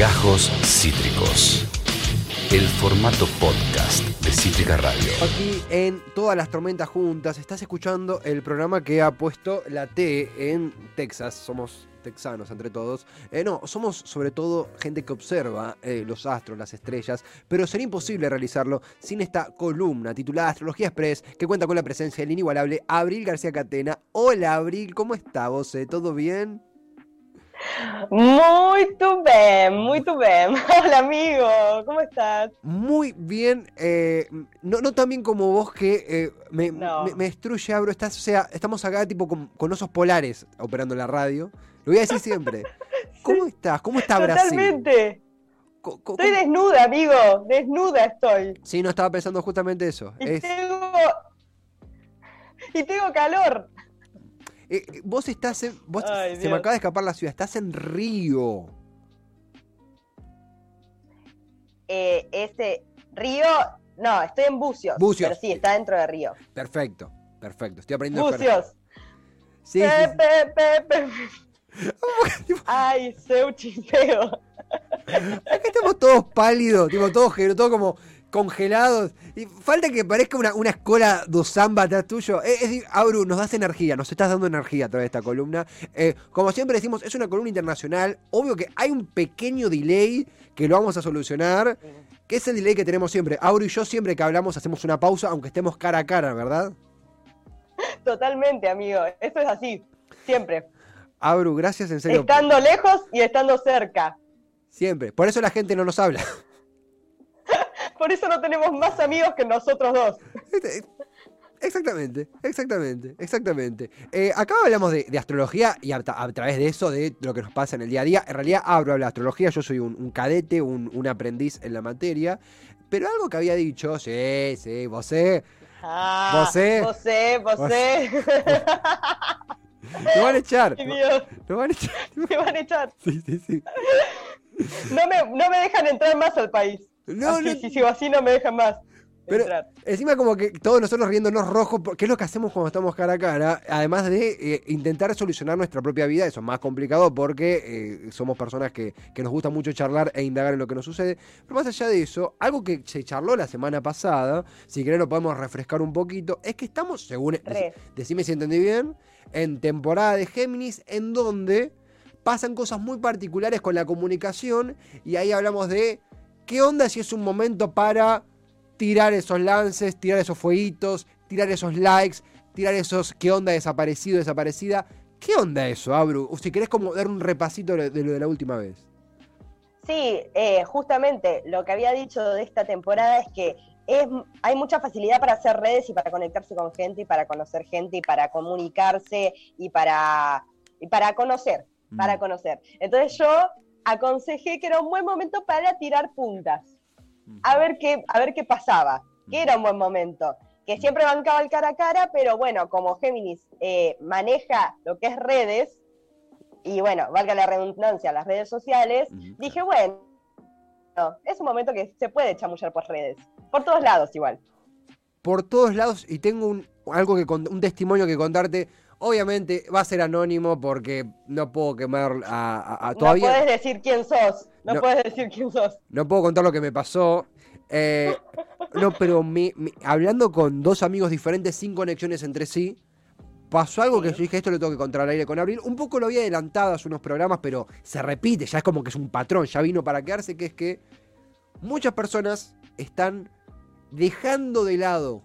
Gajos Cítricos. El formato podcast de Cítrica Radio. Aquí en Todas las Tormentas Juntas estás escuchando el programa que ha puesto la T en Texas. Somos texanos entre todos. Eh, no, somos sobre todo gente que observa eh, los astros, las estrellas, pero sería imposible realizarlo sin esta columna titulada Astrología Express que cuenta con la presencia del inigualable Abril García Catena. Hola Abril, ¿cómo está vos? eh? ¿Todo bien? Muito bem, muito bem. Hola amigo, ¿cómo estás? Muy bien, eh, no, no tan bien como vos que eh, me, No. me- me destruye, Abro. Estás, o sea, estamos acá tipo con, con osos polares operando la radio. Lo voy a decir siempre. ¿Cómo estás? ¿Cómo está Brasil? Totalmente. Estoy ¿cómo- desnuda, amigo. Desnuda estoy. Sí, no estaba pensando justamente eso. Y Es- tengo. Y tengo calor. Eh, eh, vos estás en. Vos, Ay, se me acaba de escapar la ciudad. Estás en Río. Eh, ese río. No, estoy en Bucios. Bucios. Pero sí, está dentro de Río. Perfecto, perfecto. Estoy aprendiendo. a Bucios. Sí, sí, sí. Pe, pe, pe, pe. Ay, seu chifeo. Acá estamos todos pálidos, tipo, todos, todos como congelados. Y falta que parezca una, una escuela do samba atrás tuyo. Es, es decir, Auru, nos das energía, nos estás dando energía a través de esta columna. Eh, como siempre decimos, es una columna internacional. Obvio que hay un pequeño delay que lo vamos a solucionar. Que es el delay que tenemos siempre. Auru y yo siempre que hablamos hacemos una pausa, aunque estemos cara a cara, ¿verdad? Totalmente, amigo. Eso es así. Siempre. Auru, gracias en serio. Estando lejos y estando cerca. Siempre. Por eso la gente no nos habla. Por eso no tenemos más amigos que nosotros dos. Este, Exactamente, exactamente, exactamente. Eh, acá hablamos de, de astrología y a, a través de eso, de lo que nos pasa en el día a día. En realidad, abro la astrología, yo soy un, un cadete, un, un aprendiz en la materia. Pero algo que había dicho, sí, sí, vos sé, Ah, Vosé. Vosé, vosé. lo van a echar. Dios, Lo van a echar. me van a echar. Sí, sí, sí. No me, no me dejan entrar más al país. No, así, no. Si sigo así, no me dejan más Pero entrar. encima como que todos nosotros riéndonos rojos, que es lo que hacemos cuando estamos cara a cara, además de eh, intentar solucionar nuestra propia vida, eso es más complicado porque eh, somos personas que, que nos gusta mucho charlar e indagar en lo que nos sucede. Pero más allá de eso, algo que se charló la semana pasada, si querés lo podemos refrescar un poquito, es que estamos, según... Re. Decime si entendí bien, en temporada de Géminis, en donde pasan cosas muy particulares con la comunicación y ahí hablamos de qué onda si es un momento para tirar esos lances, tirar esos fueguitos, tirar esos likes, tirar esos qué onda desaparecido, desaparecida. ¿Qué onda eso, Abru? O si querés como dar un repasito de lo de la última vez. Sí, eh, justamente lo que había dicho de esta temporada es que es, hay mucha facilidad para hacer redes y para conectarse con gente y para conocer gente y para comunicarse y para, y para conocer, para Mm. conocer. Entonces yo aconsejé que era un buen momento para tirar puntas, a ver qué, a ver qué pasaba, que era un buen momento, que siempre bancaba el cara a cara, pero bueno, como Géminis eh, maneja lo que es redes, y bueno, valga la redundancia, las redes sociales, dije, bueno, no, es un momento que se puede chamullar por redes, por todos lados igual. Por todos lados y tengo un, algo que con- un testimonio que contarte. Obviamente va a ser anónimo porque no puedo quemar a, a- a- todavía. No puedes decir quién sos, no, No. puedes decir quién sos. No puedo contar lo que me pasó. Eh, no, pero me- me- hablando con dos amigos diferentes sin conexiones entre sí, pasó algo que yo dije, esto lo tengo que contar al aire con Abril. Un poco lo había adelantado hace unos programas, pero se repite, ya es como que es un patrón, ya vino para quedarse, que es que muchas personas están dejando de lado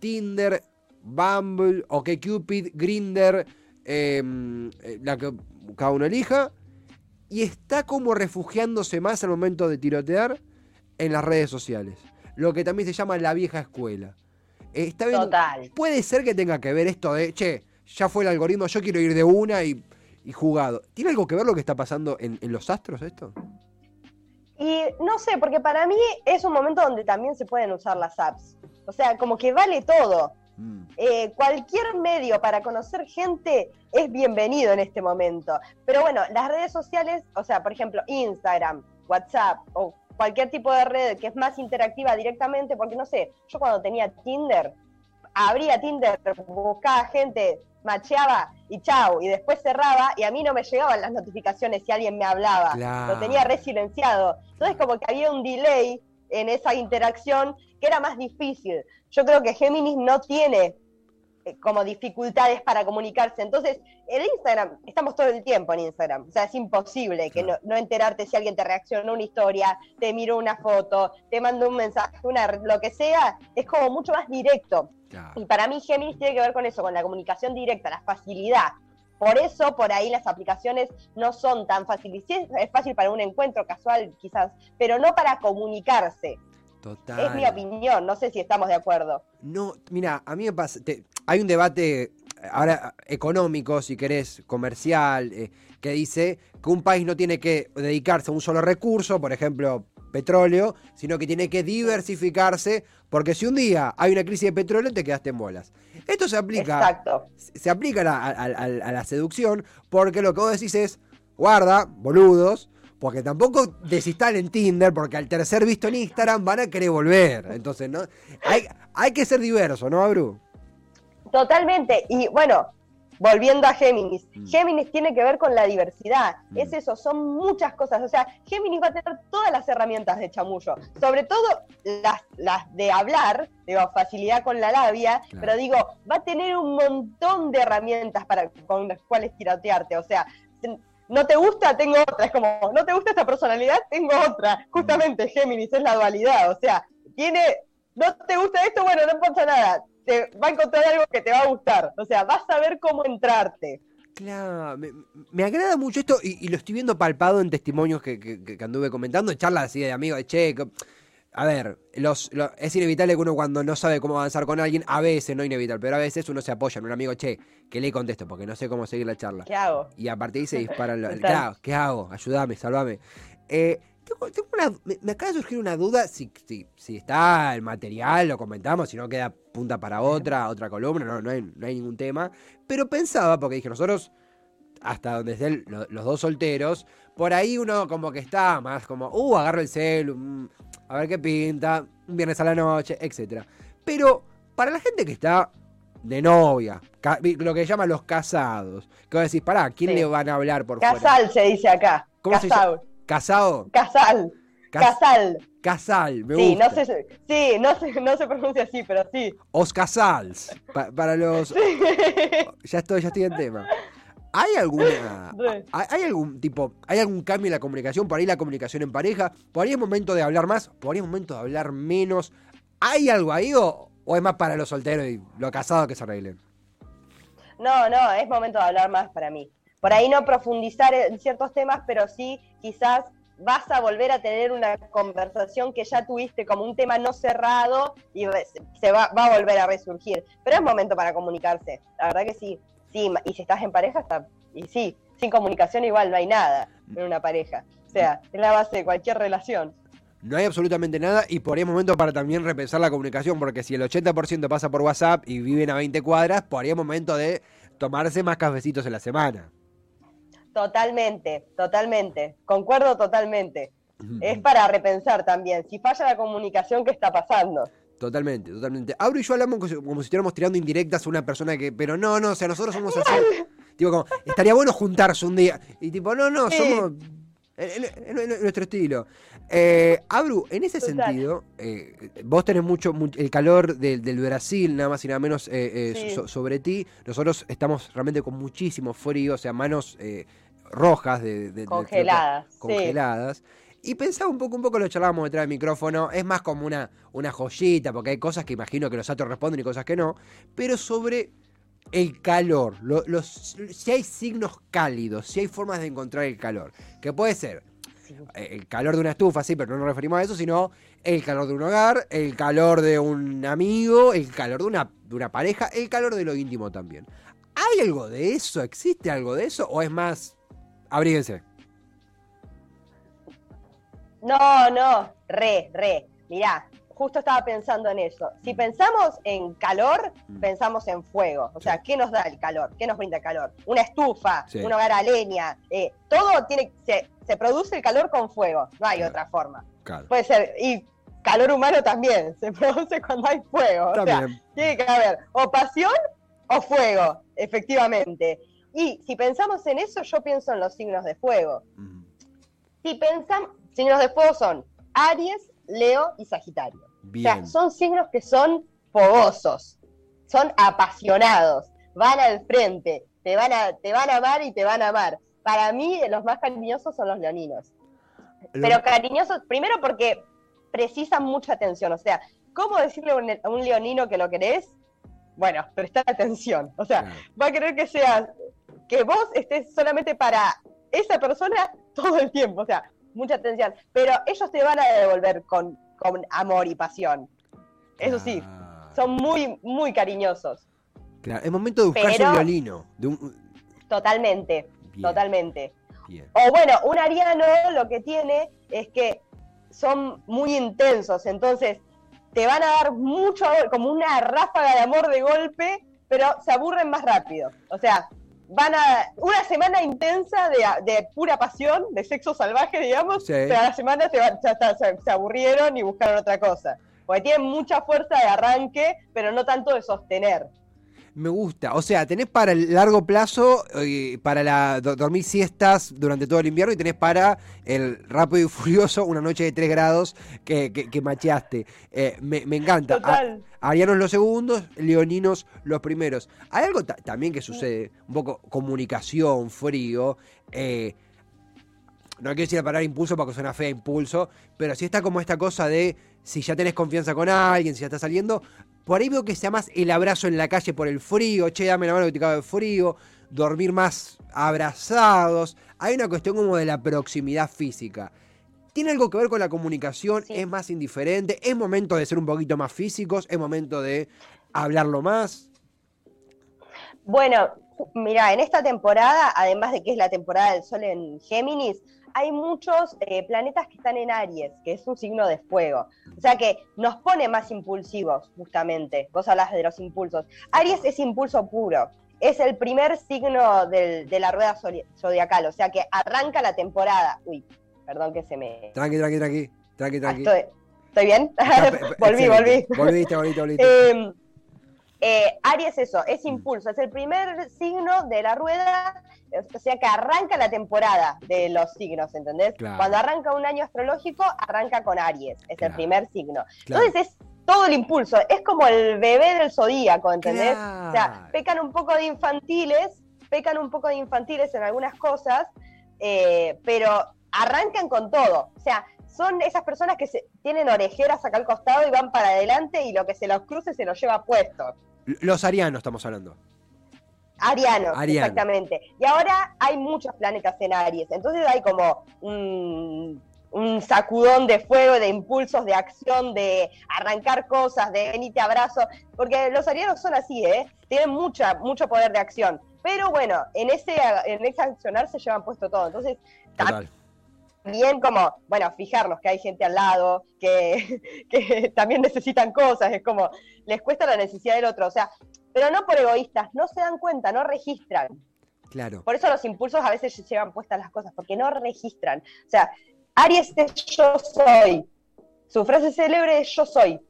Tinder, Bumble, OkCupid, Grinder, la que cada uno elija, y está como refugiándose más al momento de tirotear en las redes sociales. Lo que también se llama la vieja escuela. Eh, Está viendo- Total. Puede ser que tenga que ver esto de, che, ya fue el algoritmo, yo quiero ir de una y, y jugado. ¿Tiene algo que ver lo que está pasando en, en los astros esto? Y no sé, porque para mí es un momento donde también se pueden usar las apps. O sea, como que vale todo. Mm. Eh, cualquier medio para conocer gente es bienvenido en este momento. Pero bueno, las redes sociales, o sea, por ejemplo, Instagram, WhatsApp o cualquier tipo de red que es más interactiva directamente, porque no sé, yo cuando tenía Tinder, abría Tinder, buscaba gente macheaba y chau, y después cerraba y a mí no me llegaban las notificaciones si alguien me hablaba. Claro. Lo tenía resilenciado. Entonces como que había un delay en esa interacción que era más difícil. Yo creo que Géminis no tiene eh, como dificultades para comunicarse. Entonces, en Instagram, estamos todo el tiempo en Instagram. O sea, es imposible que no, no enterarte si alguien te reaccionó a una historia, te miró una foto, te mandó un mensaje, una, lo que sea. Es como mucho más directo. Y para mí Géminis tiene que ver con eso, con la comunicación directa, la facilidad. Por eso, por ahí las aplicaciones no son tan fáciles. Sí, es- fácil para un encuentro casual, quizás, pero no para comunicarse. Total. Es mi opinión, no sé si estamos de acuerdo. No, mira, a mí me pasa. te- hay un debate eh, ahora económico, si querés, comercial, eh, que dice que un país no tiene que dedicarse a un solo recurso, por ejemplo, petróleo, sino que tiene que diversificarse, porque si un día hay una crisis de petróleo, te quedaste en bolas. Esto se aplica Exacto. se aplica a la, a- a- a la seducción porque lo que vos decís es, guarda, boludos, porque tampoco desinstalen Tinder porque al tercer visto en Instagram van a querer volver. Entonces, ¿no? Hay, hay que ser diverso, ¿no, Abru? Totalmente. Y bueno, volviendo a Géminis, Mm. Géminis tiene que ver con la diversidad. Mm. Es eso, son muchas cosas. O sea, Géminis va a tener todas las herramientas de chamullo, sobre todo las, las de hablar, digo, facilidad con la labia, Claro. pero digo, va a tener un montón de herramientas para, con las cuales tirotearte. O sea, no te gusta, tengo otra. Es como, no te gusta esta personalidad, tengo otra. Justamente Géminis es la dualidad. O sea, tiene, no te gusta esto, bueno, no pasa nada. Te va a encontrar algo que te va a gustar. O sea, vas a ver cómo entrarte. Claro, me, me agrada mucho esto y, y lo estoy viendo palpado en testimonios que, que- que anduve comentando, en charlas así de amigos, de che, a ver, los, lo- es inevitable que uno cuando no sabe cómo avanzar con alguien, a veces, no inevitable, pero a veces uno se apoya en un amigo, che, que le contesto porque no sé cómo seguir la charla. ¿Qué hago? Y a partir de ahí se disparan los. Claro, ¿qué hago? Ayúdame, salvame. Eh, tengo, tengo una, me, me acaba de surgir una duda. Si, si, si está el material, lo comentamos. Si no, queda punta para otra, otra columna. No, no, hay, no hay ningún tema. Pero pensaba, porque dije, nosotros, hasta donde estén lo- los dos solteros, por ahí uno como que está más como, uh, agarro el celu, mm, a ver qué pinta, un viernes a la noche, etcétera. Pero para la gente que está de novia, lo que llaman los casados, que vos decís, pará, ¿a quién Sí. le van a hablar por fuera? Casal se dice acá. ¿Cómo se Casal. Casado, Casal. Cas- Casal. casal, me Sí, gusta. no se, sí, no se, no se pronuncia así, pero sí. Os casals, pa- para los... Ya estoy, ya estoy en tema. ¿Hay alguna... Sí. ¿Hay hay algún tipo, hay algún cambio en la comunicación? Por ahí la comunicación en pareja, por ahí es momento de hablar más, por ahí es momento de hablar menos. ¿Hay algo ahí o, o es más para los solteros y los casados que se arreglen? No, no, es momento de hablar más para mí. Por ahí no profundizar en ciertos temas, pero sí quizás vas a volver a tener una conversación que ya tuviste como un tema no cerrado y se va, va a volver a resurgir. Pero es momento para comunicarse, la verdad que sí. Sí, y si estás en pareja, está, y sí, sin comunicación igual no hay nada en una pareja. O sea, es la base de cualquier relación. No hay absolutamente nada y por ahí momento para también repensar la comunicación, porque si el 80% pasa por WhatsApp y viven a 20 cuadras, por ahí momento de tomarse más cafecitos en la semana. Totalmente, totalmente. Concuerdo totalmente. Es para repensar también. Si falla la comunicación, ¿qué está pasando? Totalmente, totalmente. Abro y yo hablamos como si, estuviéramos tirando indirectas a una persona que. Pero no, no, o sea, nosotros somos así. tipo, como, estaría bueno juntarse un día. Y tipo, no, no, somos. en nuestro estilo. Eh, Abru, en ese Total. sentido, eh, vos tenés mucho, mu- el calor del, del Brasil, nada más y nada menos, eh, eh, Sí. so- sobre ti. Nosotros estamos realmente con muchísimo frío, o sea, manos eh, rojas de, Congeladas. sí. congeladas. Y pensaba un poco, un poco lo charlábamos detrás del micrófono, es más como una, una joyita, porque hay cosas que imagino que los astros responden y cosas que no, pero sobre el calor, lo- los, si hay signos cálidos, si hay formas de encontrar el calor, que puede ser eh, el calor de una estufa, sí, pero no nos referimos a eso, sino el calor de un hogar, el calor de un amigo, el calor de una, de una pareja, el calor de lo íntimo también. ¿Hay algo de eso? ¿Existe algo de eso? ¿O es más, abríguense? No, no, re, re. Mirá, justo estaba pensando en eso. Si pensamos en calor, Mm. pensamos en fuego. O sea, ¿qué nos da el calor? ¿Qué nos brinda el calor? Una estufa, Sí. un hogar a leña. eh, todo tiene, se, se produce el calor con fuego. No hay Claro. otra forma. Claro. Puede ser. Y calor humano también. Se produce cuando hay fuego. O sea, También. tiene que haber o pasión o fuego, efectivamente. Y si pensamos en eso, yo pienso en los signos de fuego. Si pensamos, signos de fuego son Aries, Leo y Sagitario. O sea, son signos que son fogosos, son apasionados, van al frente, te van a, te van a amar y te van a amar. Para mí, los más cariñosos son los leoninos. Lo- Pero cariñosos, primero porque precisan mucha atención. O sea, ¿cómo decirle a un, a un leonino que lo querés? Bueno, prestar atención. O sea, Claro. va a querer que seas, que vos estés solamente para esa persona todo el tiempo. O sea, mucha atención. Pero ellos te van a devolver con, con amor y pasión. Eso sí, son muy, muy cariñosos. Claro, Es momento de buscarse Pero- un violino. De un... Totalmente, Bien, totalmente. bien. O bueno, un ariano lo que tiene es que son muy intensos, entonces te van a dar mucho amor, como una ráfaga de amor de golpe, pero se aburren más rápido. O sea, van a una semana intensa de, de pura pasión, de sexo salvaje, digamos, Sí. pero a la semana se, van- ya se aburrieron y buscaron otra cosa. Porque tienen mucha fuerza de arranque, pero no tanto de sostener. Me gusta. O sea, tenés para el largo plazo, eh, para la, do- dormir siestas durante todo el invierno y tenés para el rápido y furioso una noche de 3 grados que, que, que macheaste. Eh, me, me encanta. A-. Arianos los segundos, leoninos los primeros. Hay algo ta- también que sucede, un poco comunicación, frío. eh, no quiero decir la palabra impulso porque suena fea impulso, pero si está como esta cosa de si ya tenés confianza con alguien, si ya está saliendo, por ahí veo que sea más el abrazo en la calle por el frío, che, dame la mano que te cago de frío, dormir más abrazados. Hay una cuestión como de la proximidad física. ¿Tiene algo que ver con la comunicación? Sí. ¿Es más indiferente? ¿Es momento de ser un poquito más físicos? ¿Es momento de hablarlo más? Bueno, mira, en esta temporada, además de que es la temporada del Sol en Géminis, hay muchos eh, planetas que están en Aries, que es un signo de fuego. O sea que nos pone más impulsivos, justamente. Vos hablas de los impulsos. Aries es impulso puro. Es el primer signo del- de la rueda zodi- zodiacal, o sea que arranca la temporada. Uy, perdón que se me... Tranqui, tranqui, tranqui. Tranqui, Ah, tranqui. estoy, ¿estoy bien? Volví, volví. Volviste, volviste, volviste. Eh, eh, Aries eso, es Mm. impulso, es el primer signo de la rueda, o sea que arranca la temporada de los signos, ¿entendés? Claro. Cuando arranca un año astrológico, arranca con Aries, es Claro. el primer signo. Claro. Entonces es todo el impulso, es como el bebé del zodíaco, ¿entendés? O sea, pecan un poco de infantiles, pecan un poco de infantiles en algunas cosas, eh, pero arrancan con todo. O sea, son esas personas que se, tienen orejeras acá al costado y van para adelante y lo que se los cruce se los lleva puesto. Los arianos estamos hablando. Ariano, Ariano. exactamente. Y ahora hay muchos planetas en Aries, entonces hay como un, un sacudón de fuego, de impulsos, de acción, de arrancar cosas, de venite abrazo, porque los arianos son así, ¿eh? Tienen mucha, mucho poder de acción. Pero bueno, en ese, en ese accionar se llevan puesto todo. Entonces, Total. También como, bueno, fijarnos que hay gente al lado, que, que también necesitan cosas, es como, les cuesta la necesidad del otro, o sea, pero no por egoístas, no se dan cuenta, no registran. Claro. Por eso los impulsos a veces llevan puestas las cosas, porque no registran. O sea, Aries es yo soy. Su frase célebre es yo soy.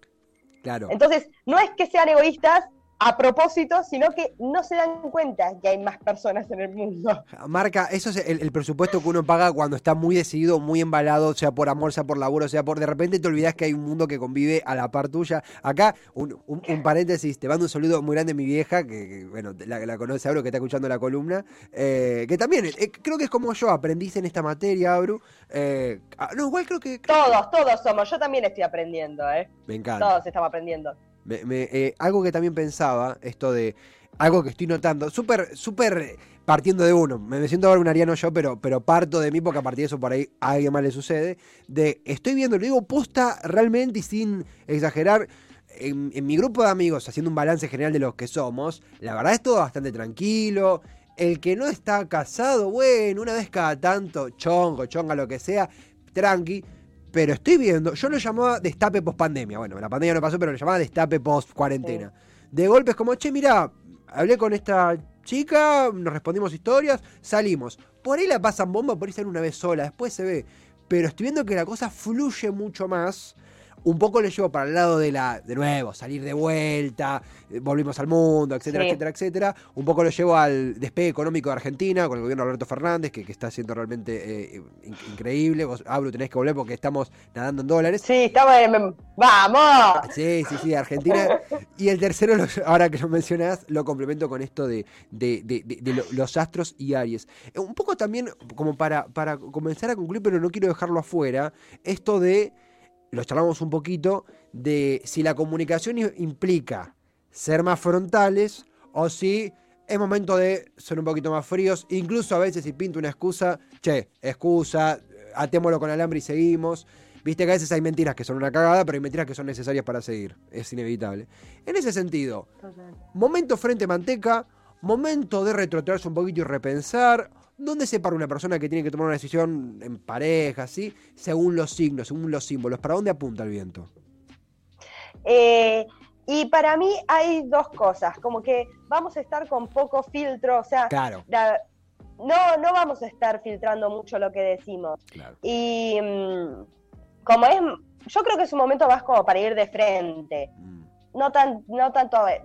Claro. Entonces, no es que sean egoístas a propósito, sino que no se dan cuenta que hay más personas en el mundo. Marca, eso es el, el presupuesto que uno paga cuando está muy decidido, muy embalado, sea por amor, sea por laburo, sea por. De repente te olvidas que hay un mundo que convive a la par tuya. Acá, un, un- un paréntesis, te mando un saludo muy grande a mi vieja, que, que, bueno, la, la conoce Abru, que está escuchando la columna, eh, que también, eh, creo que es como yo, aprendiste en esta materia, Abru. Eh, ah, no, igual creo que. Todos, todos somos. Yo también estoy aprendiendo, ¿eh? Me encanta. Todos estamos aprendiendo. Me- me- eh, algo que también pensaba, esto de algo que estoy notando, súper, súper partiendo de uno. Me, me siento ahora un ariano yo, pero, pero parto de mí porque a partir de eso por ahí a alguien más le sucede. De estoy viendo, lo digo posta realmente y sin exagerar. En, en mi grupo de amigos, haciendo un balance general de los que somos, la verdad es todo bastante tranquilo. El que no está casado, bueno, una vez cada tanto, chongo, chonga, lo que sea, tranqui. Pero estoy viendo, yo lo llamaba destape post pandemia. Bueno, la pandemia no pasó, pero lo llamaba destape post cuarentena. De golpes como, che, mira, hablé con esta chica, nos respondimos historias, salimos. Por ahí la pasan bomba, por ahí salen una vez sola, después se ve. Pero estoy viendo que la cosa fluye mucho más. Un poco lo llevo para el lado de la, de nuevo, salir de vuelta, eh, volvimos al mundo, etcétera, Sí. etcétera, etcétera. Un poco lo llevo al despegue económico de Argentina con el gobierno de Alberto Fernández, que, que está siendo realmente eh, in- increíble. Vos, Abru, tenés que volver porque estamos nadando en dólares. Sí, estamos en... ¡Vamos! Sí, sí, sí, Argentina. Y el tercero, lo- ahora que lo mencionás, lo complemento con esto de, de- de- de- de lo- los astros y Aries. Eh, Un poco también, como para, para comenzar a concluir, pero no quiero dejarlo afuera, esto de, lo charlamos un poquito, de si la comunicación implica ser más frontales o si es momento de ser un poquito más fríos, incluso a veces si pinto una excusa, che, excusa, atémoslo con alambre y seguimos. Viste que a veces hay mentiras que son una cagada, pero hay mentiras que son necesarias para seguir. Es inevitable. En ese sentido, momento frente manteca, momento de retrotraerse un poquito y repensar. ¿Dónde se para una persona que tiene que tomar una decisión en pareja, así? Según los signos, según los símbolos. ¿Para dónde apunta el viento? Eh, y para mí hay dos cosas, como que vamos a estar con poco filtro, o sea, Claro, la- no, no vamos a estar filtrando mucho lo que decimos. claro. Y mm, como es, yo creo que es un momento más como para ir de frente, Mm, no, tan, no tanto, eh,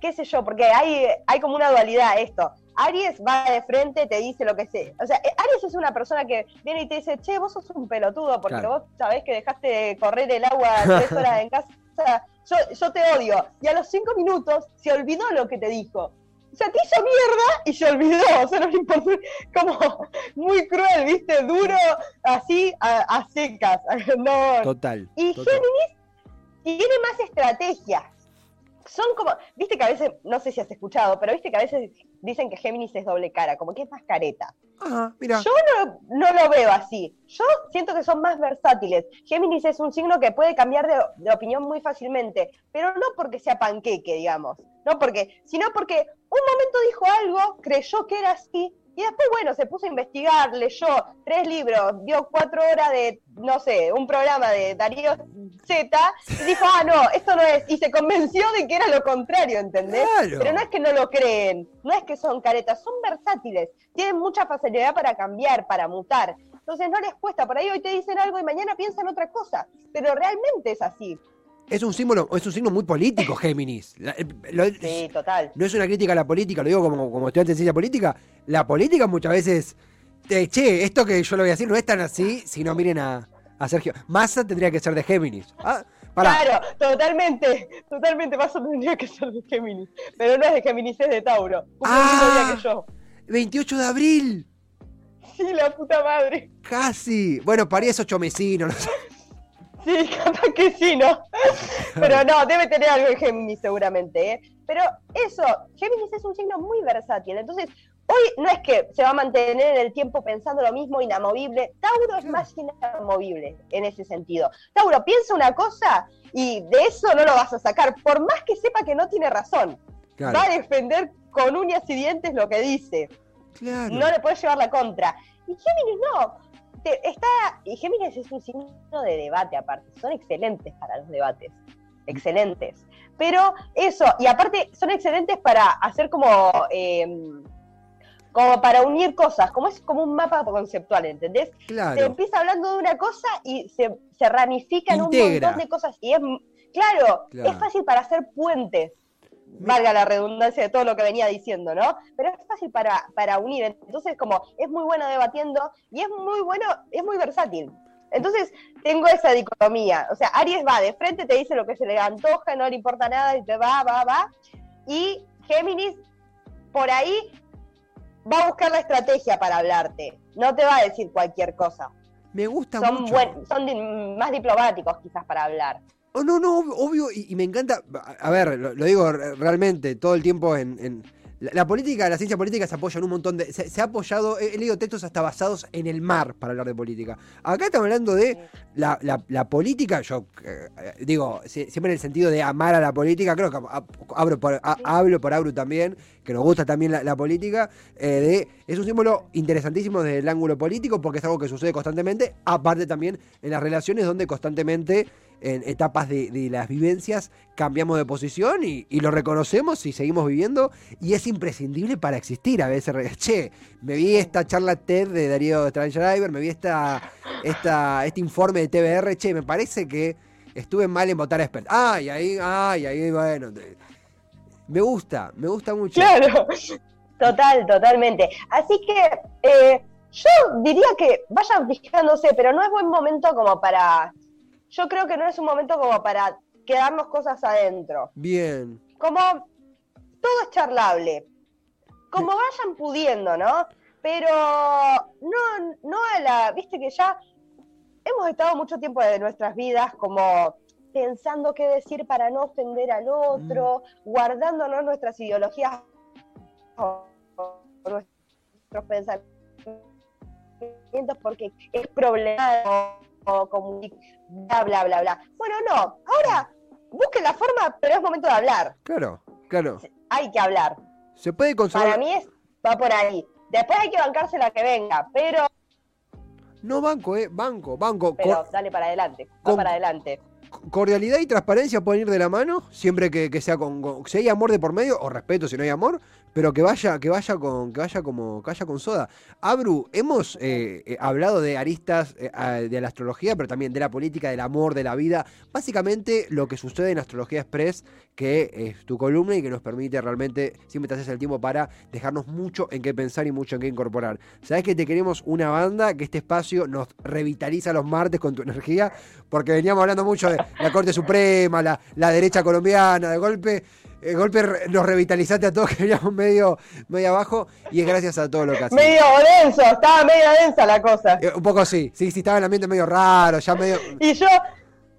qué sé yo, porque hay, hay como una dualidad esto. Aries va de frente, te dice lo que sé. O sea, eh, Aries es una persona que viene y te dice, che, vos sos un pelotudo porque Claro. vos sabés que dejaste de correr el agua tres horas en casa. Yo, yo te odio. Y a los cinco minutos se olvidó lo que te dijo. O sea, te hizo mierda y se olvidó. O sea, no le importó. Como muy cruel, ¿viste? Duro, así, a, a secas. No, Total. y total. Géminis tiene más estrategias. Son como, viste que a veces, no sé si has escuchado, pero viste que a veces dicen que Géminis es doble cara, como que es más careta. Ah, mira. Yo no, no lo veo así. Yo siento que son más versátiles. Géminis es un signo que puede cambiar de, de opinión muy fácilmente, pero no porque sea panqueque, digamos. No porque, sino porque un momento dijo algo, creyó que era así, y después, bueno, se puso a investigar, leyó tres libros, dio cuatro horas de, no sé, un programa de Darío Z, y dijo, ah, no, esto no es, y se convenció de que era lo contrario, ¿entendés? Claro. Pero no es que no lo creen, no es que son caretas, son versátiles, tienen mucha facilidad para cambiar, para mutar. Entonces no les cuesta, por ahí hoy te dicen algo y mañana piensan otra cosa, pero realmente es así. Es un símbolo, es un signo muy político, Géminis. La- eh, lo- Sí, total. no es una crítica a la política, lo digo como, como estudiante de ciencia política. La política muchas veces, che, esto que yo lo voy a decir no es tan así, si no miren a, a Sergio. Massa tendría que ser de Géminis. Ah. Claro, totalmente, totalmente, Paso tendría que ser de Géminis, pero no es de Géminis, es de Tauro. Ah. día que yo. 28 de abril, Sí, la puta madre. casi. Bueno, París es ocho mesino, no sé. Sí, capaz que sí, ¿no? Pero no, debe tener algo de Géminis seguramente, ¿eh? Pero eso, Géminis es un signo muy versátil. Entonces, hoy no es que se va a mantener en el tiempo pensando lo mismo, inamovible. Tauro es más inamovible en ese sentido. Tauro piensa una cosa y de eso no lo vas a sacar, por más que sepa que no tiene razón. Claro, Va a defender con uñas y dientes lo que dice. claro. No le puedes llevar la contra. Y Géminis no. Te- está, y Géminis es un signo de debate aparte. Son excelentes para los debates. Excelentes. Pero eso, y aparte son excelentes para hacer como, eh, como para unir cosas, como es como un mapa conceptual, ¿entendés? Se claro. empieza hablando de una cosa y se, se ramifica en un montón de cosas. Y es, claro, Claro. es fácil para hacer puentes valga la redundancia de todo lo que venía diciendo, ¿no? Pero es fácil para, para unir, entonces como es muy bueno debatiendo y es muy bueno, es muy versátil. Entonces tengo esa dicotomía, o sea, Aries va de frente, te dice lo que se le antoja, no le importa nada y te va, va, va, y Géminis por ahí va a buscar la estrategia para hablarte, no te va a decir cualquier cosa. Me gusta Son, mucho. buen- son di- más diplomáticos quizás para hablar. Oh, no, no, ob- obvio, y, me encanta, a ver, lo, digo re- realmente todo el tiempo en... la, política, la ciencia política se apoya en un montón de... Se, ha apoyado, he, leído textos hasta basados en el mar para hablar de política. Acá estamos hablando de la, política, yo eh, digo, si- siempre en el sentido de amar a la política, creo que abro por, a- hablo por Auru también, que nos gusta también la, la política, eh, de, es un símbolo interesantísimo desde el ángulo político porque es algo que sucede constantemente, aparte también en las relaciones donde constantemente en etapas de, las vivencias cambiamos de posición y, lo reconocemos y seguimos viviendo y es imprescindible para existir. A veces, che, me vi esta charla TED de Darío Strange me vi esta, este informe de TBR, che, me parece que estuve mal en votar a expert. Ay, ahí, ay, ahí, bueno. Me gusta, me gusta mucho. Claro, total, totalmente. Así que eh, yo diría que vayan fijándose, pero no es buen momento como para. Yo creo que no es un momento como para quedarnos cosas adentro. Bien. Como todo es charlable. Como vayan pudiendo, ¿no? Pero no, no a la. Viste que ya hemos estado mucho tiempo de nuestras vidas como pensando qué decir para no ofender al otro, guardándonos nuestras ideologías o nuestros pensamientos porque es problemático bla bla bla bla. Bueno, no, ahora busquen la forma, pero es momento de hablar. Claro, claro. Hay que hablar. Se puede Para conservar. mí es, va por ahí. Después hay que bancarse la que venga, pero, No banco, eh, banco, banco. pero dale para adelante, va para adelante. cordialidad y transparencia pueden ir de la mano, siempre que, que sea con, con- si hay amor de por medio, o respeto si no hay amor, pero que vaya, que vaya con, que vaya como, que vaya con soda. Abru, hemos eh, eh, hablado de aristas eh, de la astrología, pero también de la política, del amor, de la vida. Básicamente lo que sucede en Astrología Express, que es tu columna y que nos permite realmente, siempre te haces el tiempo para dejarnos mucho en qué pensar y mucho en qué incorporar. Sabes que te queremos una banda, que este espacio nos revitaliza los martes con tu energía, porque veníamos hablando mucho de la Corte Suprema, la, la derecha colombiana, de golpe, de golpe nos revitalizaste a todos que veníamos medio, medio abajo, y es gracias a todo lo que haces. Medio denso, estaba medio densa la cosa. Eh, un poco sí, sí, sí, estaba el ambiente medio raro, ya medio... Y yo,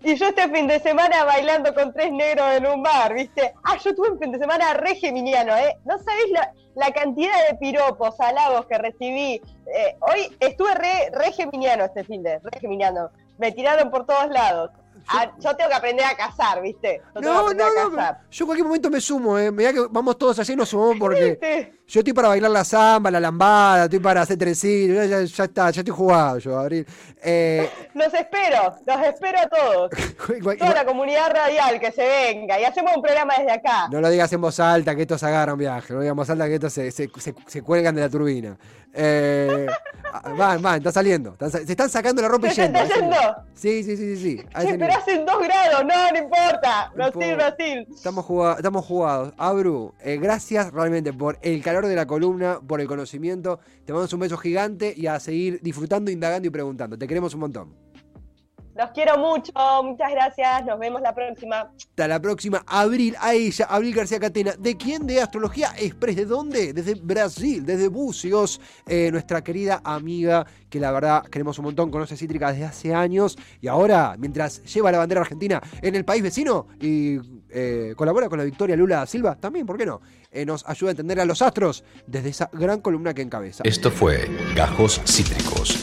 y yo este fin de semana bailando con tres negros en un bar, ¿viste? Ah, yo tuve un fin de semana re geminiano, ¿eh? No sabéis la, la cantidad de piropos, halagos que recibí. Eh, hoy estuve re, re geminiano este fin de, re geminiano. Me tiraron por todos lados. Ah, yo tengo que aprender a cazar, ¿viste? Yo No, no, no, yo en cualquier momento me sumo, eh. Mirá que vamos todos y nos sumamos porque ¿Viste? Yo estoy para bailar la samba, la lambada, estoy para hacer trencito, ya, ya, ya está, ya estoy jugado yo, Abril. Eh, Los espero, los espero a todos. Toda la comunidad radial que se venga y hacemos un programa desde acá. no lo digas en voz alta que estos agarran viaje, no lo digas en voz alta que estos se, se, se- se cuelgan de la turbina. Eh, ah, van, van, está saliendo, están se están sacando la ropa y ¿Se yendo. está yendo? Sí, sí, sí, sí, sí. pero hacen dos grados, no, no importa. Brasil. Brasil. Estamos, juga- estamos jugados. Abru, eh, gracias realmente por el calor de la columna, por el conocimiento. Te mandamos un beso gigante y a seguir disfrutando, indagando y preguntando. Te queremos un montón. Los quiero mucho, muchas gracias, nos vemos la próxima. Hasta la próxima. Abril, a ella, Abril García Catena. ¿De quién? De Astrología Express. ¿De dónde? Desde Brasil, desde Bucios. Eh, nuestra querida amiga, que la verdad queremos un montón, conoce Cítrica desde hace años. Y ahora, mientras lleva la bandera argentina en el país vecino y eh, colabora con la Victoria Lula da Silva, también, ¿por qué no? Eh, nos ayuda a entender a los astros desde esa gran columna que encabeza. Esto fue Gajos Cítricos.